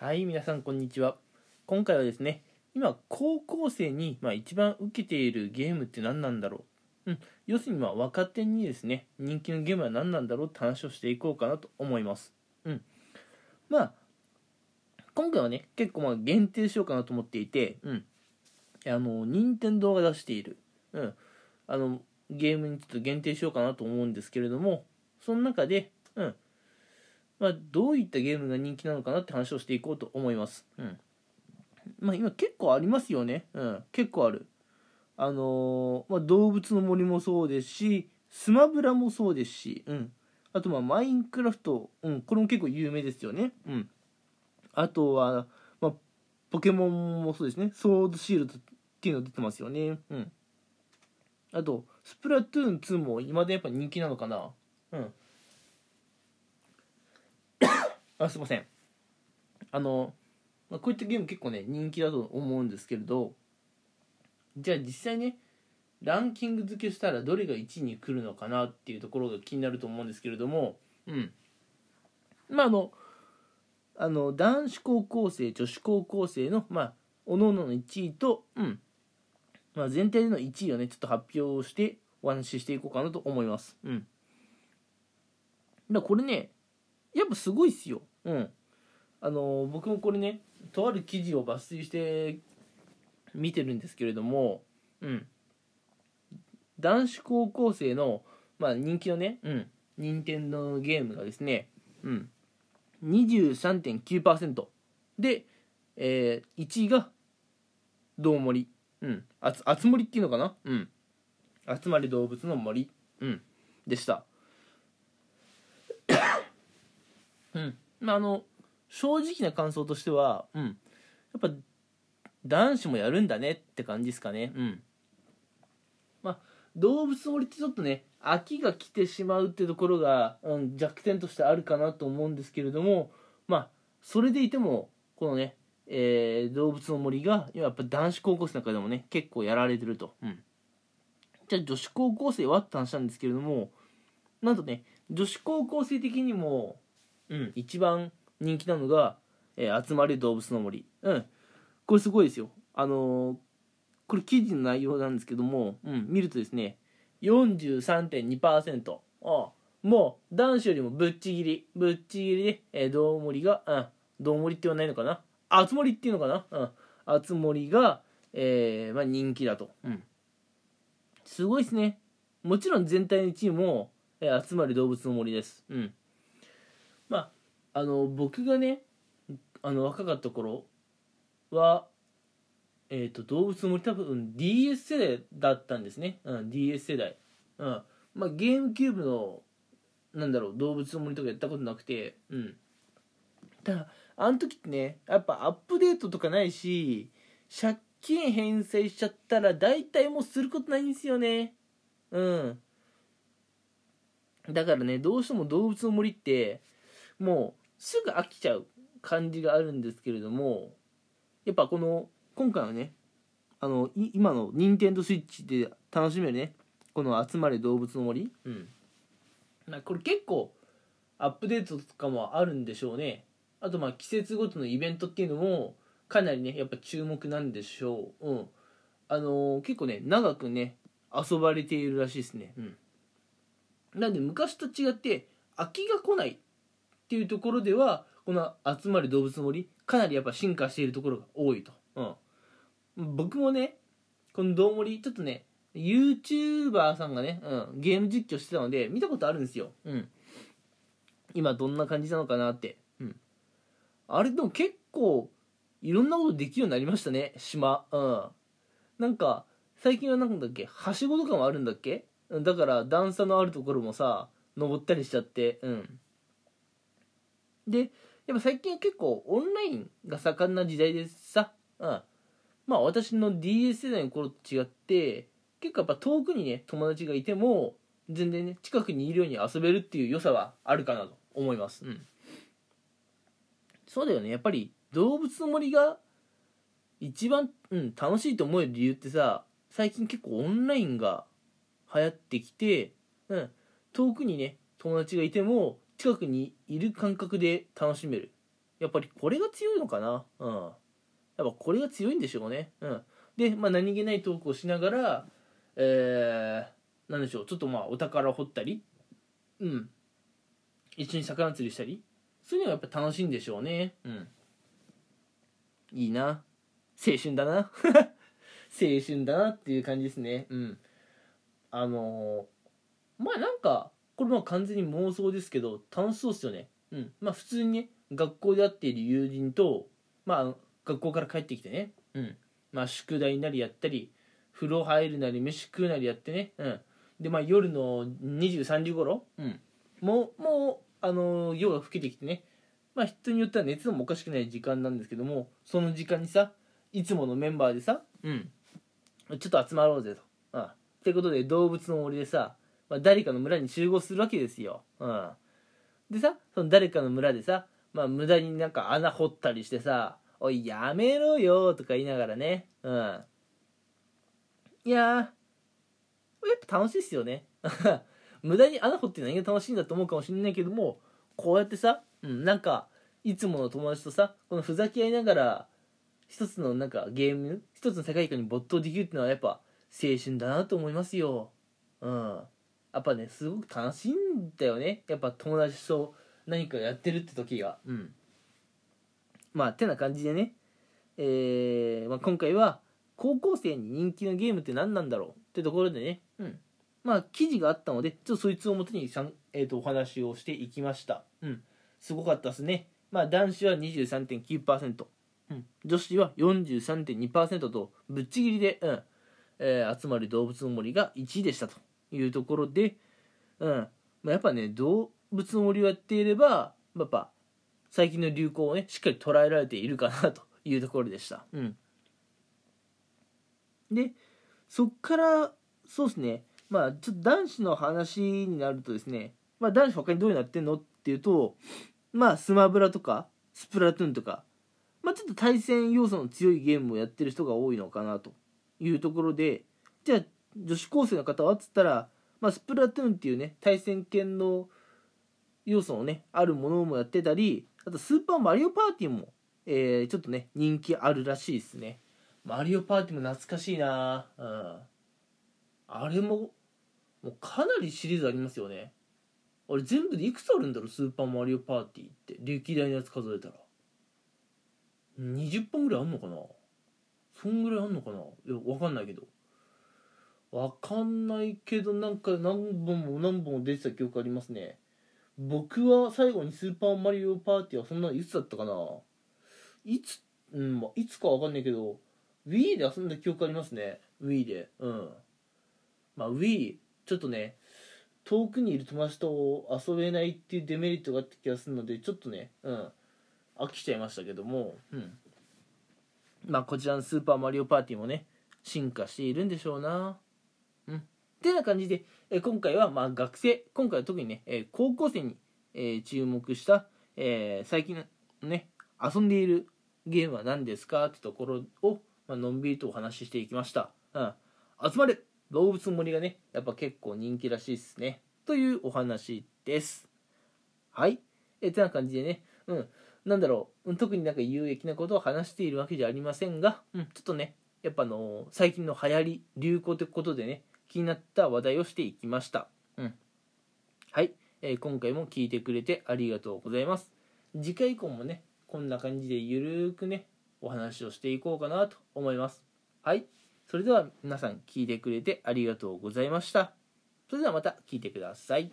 はい、皆さんこんにちは。今回はですね、今高校生にまあ一番受けているゲームって何なんだろう。うん、要するにまあ若手にですね、人気のゲームは何なんだろうって話をしていこうかなと思います。うん。まあ、今回はね、結構まあ限定しようかなと思っていて、うん。あの、任天堂が出している、うん。あの、ゲームにちょっと限定しようかなと思うんですけれども、その中で、うん。まあ、どういったゲームが人気なのかなって話をしていこうと思います。うん。まあ、今結構ありますよね。うん。結構ある。あのーまあ、動物の森もそうですし、スマブラもそうですし、うん。あと、まあ、マインクラフト、うん。これも結構有名ですよね。うん。あとは、まあ、ポケモンもそうですね。ソードシールドっていうの出てますよね。うん。あと、スプラトゥーン2も今でやっぱ人気なのかな。うん。あすいません。あの、まあ、こういったゲーム結構ね人気だと思うんですけれどじゃあ実際ねランキング付けしたらどれが1位に来るのかなっていうところが気になると思うんですけれどもうん。まああのあの男子高校生女子高校生のまあ各々の1位と、うん。まあ、全体での1位をねちょっと発表してお話ししていこうかなと思います。うん。これねやっぱすごいっすよ。うん。あの僕もこれね、とある記事を抜粋して見てるんですけれども、うん。男子高校生の、まあ、人気のね、うん、任天堂のゲームがですね、うん、23.9%で、えー、1位がどうもり、うん、あつあつ森っていうのかな、うん、集まり動物の森、うん、でした。うん、まああの正直な感想としては、うん、やっぱ男子もやるんだねって感じですかね。うん、まあ動物の森ってちょっとね飽きが来てしまうってところが、うん、弱点としてあるかなと思うんですけれどもまあそれでいてもこのね、えー動物の森がやっぱ男子高校生の中でもね結構やられてると。うん、じゃあ女子高校生はって話なんですけれどもなんとね女子高校生的にもうん、一番人気なのが、えー集まれ動物の森。うん。これすごいですよ。あのーこれ記事の内容なんですけども、うん、見るとですね、43.2%。ああもう、男子よりもぶっちぎり、ぶっちぎりで、えー、どうもりが、うん、どうもりって言わないのかな？あつ森っていうのかな？うん。あつ森が、えー、まあ人気だと。うん。すごいですね。もちろん全体の1位も、えー集まり動物の森です。うん。あの僕がねあの若かった頃はえっ、と動物の森多分 DS 世代だったんですね、うん、DS 世代。うん。まあゲームキューブのなんだろう動物の森とかやったことなくてうん。ただあの時ってねやっぱアップデートとかないし借金返済しちゃったら大体もうすることないんですよね。うん。だからねどうしても動物の森ってもうすぐ飽きちゃう感じがあるんですけれどもやっぱこの今回はねあのい今の任天堂スイッチで楽しめるねこの「集まれ動物の森」うん。まあこれ結構アップデートとかもあるんでしょうね。あとまあ季節ごとのイベントっていうのもかなりねやっぱ注目なんでしょう。うん。あのー結構ね長くね遊ばれているらしいですね。うん。なんで昔と違って飽きが来ないっていうところではこの「集まる動物の森」かなりやっぱ進化しているところが多いと、うん、僕もねこの「どうもり」ちょっとね YouTuber さんがね、うん、ゲーム実況してたので見たことあるんですよ、うん、今どんな感じなのかなって、うん、あれでも結構いろんなことできるようになりましたね島。うん。なんか最近はなんだっけはしごとかもあるんだっけ？だから段差のあるところもさ登ったりしちゃって。うん。でやっぱ最近結構オンラインが盛んな時代でさ、うん、まあ私の DS 世代の頃と違って結構やっぱ遠くにね友達がいても全然ね近くにいるように遊べるっていう良さはあるかなと思います。うん。そうだよね。やっぱり動物の森が一番、うん、楽しいと思える理由ってさ最近結構オンラインが流行ってきて、うん、遠くにね友達がいても近くにいる感覚で楽しめる。やっぱりこれが強いのかな？うん。やっぱこれが強いんでしょうね。うん。で、まあ、何気ないトークをしながらえー、なんでしょう。ちょっとまあお宝を掘ったり。うん。一緒に魚釣りしたり。そういうのがやっぱ楽しいんでしょうね。うん。いいな。青春だな。青春だなっていう感じですね。うん。あのー、まあなんかこれも完全に妄想ですけど楽しそうですよね。うん。まあ普通にね学校で会っている友人とまあ学校から帰ってきてね。うん。まあ宿題なりやったり風呂入るなり飯食うなりやってね。うん。でまあ夜の23時頃うん。もうもうあの夜が更けてきてね。まあ人によっては熱もおかしくない時間なんですけどもその時間にさいつものメンバーでさうん。ちょっと集まろうぜと。あ。ってことで動物の森でさ、まあ、誰かの村に集合するわけですよ。うん。でさその誰かの村でさまあ無駄になんか穴掘ったりしてさ「おいやめろよ」とか言いながらね。うん。いややっぱ楽しいっすよね。無駄に穴掘って何が楽しいんだと思うかもしれないけどもこうやってさ、うん、なんかいつもの友達とさこのふざけ合いながら一つのなんかゲーム一つの世界観に没頭できるっていうのはやっぱ青春だなと思いますよ。うん。やっぱねすごく楽しいんだよね。やっぱ友達と何かやってるって時が。うん。まあてな感じでね。えーまあ、今回は高校生に人気のゲームって何なんだろうってところでね、うん、まあ記事があったのでちょっとそいつをもとにさん、えー、とお話をしていきました。うん。すごかったですね。まあ男子は23.9%、うん、女子は43.2%とぶっちぎりで、うん。えー、集まる動物の森が1位でしたというところで、うん。まあ、やっぱね動物の森をやっていればやっぱ最近の流行をねしっかり捉えられているかなというところでした。うん、でそっからそうですね。まあちょっと男子の話になるとですね、まあ、男子他にどういうのやってんのっていうとまあスマブラとかスプラトゥーンとか、まあ、ちょっと対戦要素の強いゲームをやってる人が多いのかなというところでじゃあ女子高生の方はっつったら、まあ、スプラトゥーンっていうね対戦系の要素のねあるものもやってたりあとスーパーマリオパーティーも、えー、ちょっとね人気あるらしいですね。マリオパーティーも懐かしいな。うん。あれももうかなりシリーズありますよね。あれ全部でいくつあるんだろうスーパーマリオパーティーって。歴代のやつ数えたら。20本ぐらいあんのかな？そんぐらいあんのかな？いやわかんないけど。わかんないけどなんか何本も何本も出てた記憶ありますね。僕は最後にスーパーマリオパーティーはそんなのいつだったかな。いつうんまいつかわかんないけど Wii で遊んだ記憶ありますね。Wii で。うん。まあ Wii ちょっとね遠くにいる友達と遊べないっていうデメリットがあった気がするのでちょっとねうん。飽きちゃいましたけども。うん。まあこちらのスーパーマリオパーティーもね進化しているんでしょうな。うん。てな感じで、え今回はまあ学生。今回は特にね、え高校生に、え注目した、え最近ね遊んでいるゲームは何ですかってところを、まあのんびりとお話ししていきました、うん、集まれ動物の森がねやっぱ結構人気らしいですね。というお話です。はい。えてな感じでねうん。なんだろう。特になんか有益なことを話しているわけじゃありませんが、うん、ちょっとねやっぱあの最近の流行り流行ということでね気になった話題をしていきました。うん。はい、えー、今回も聞いてくれてありがとうございます。次回以降もね、こんな感じでゆるーくね、お話をしていこうかなと思います。はい。それでは皆さん聞いてくれてありがとうございました。それではまた聞いてください。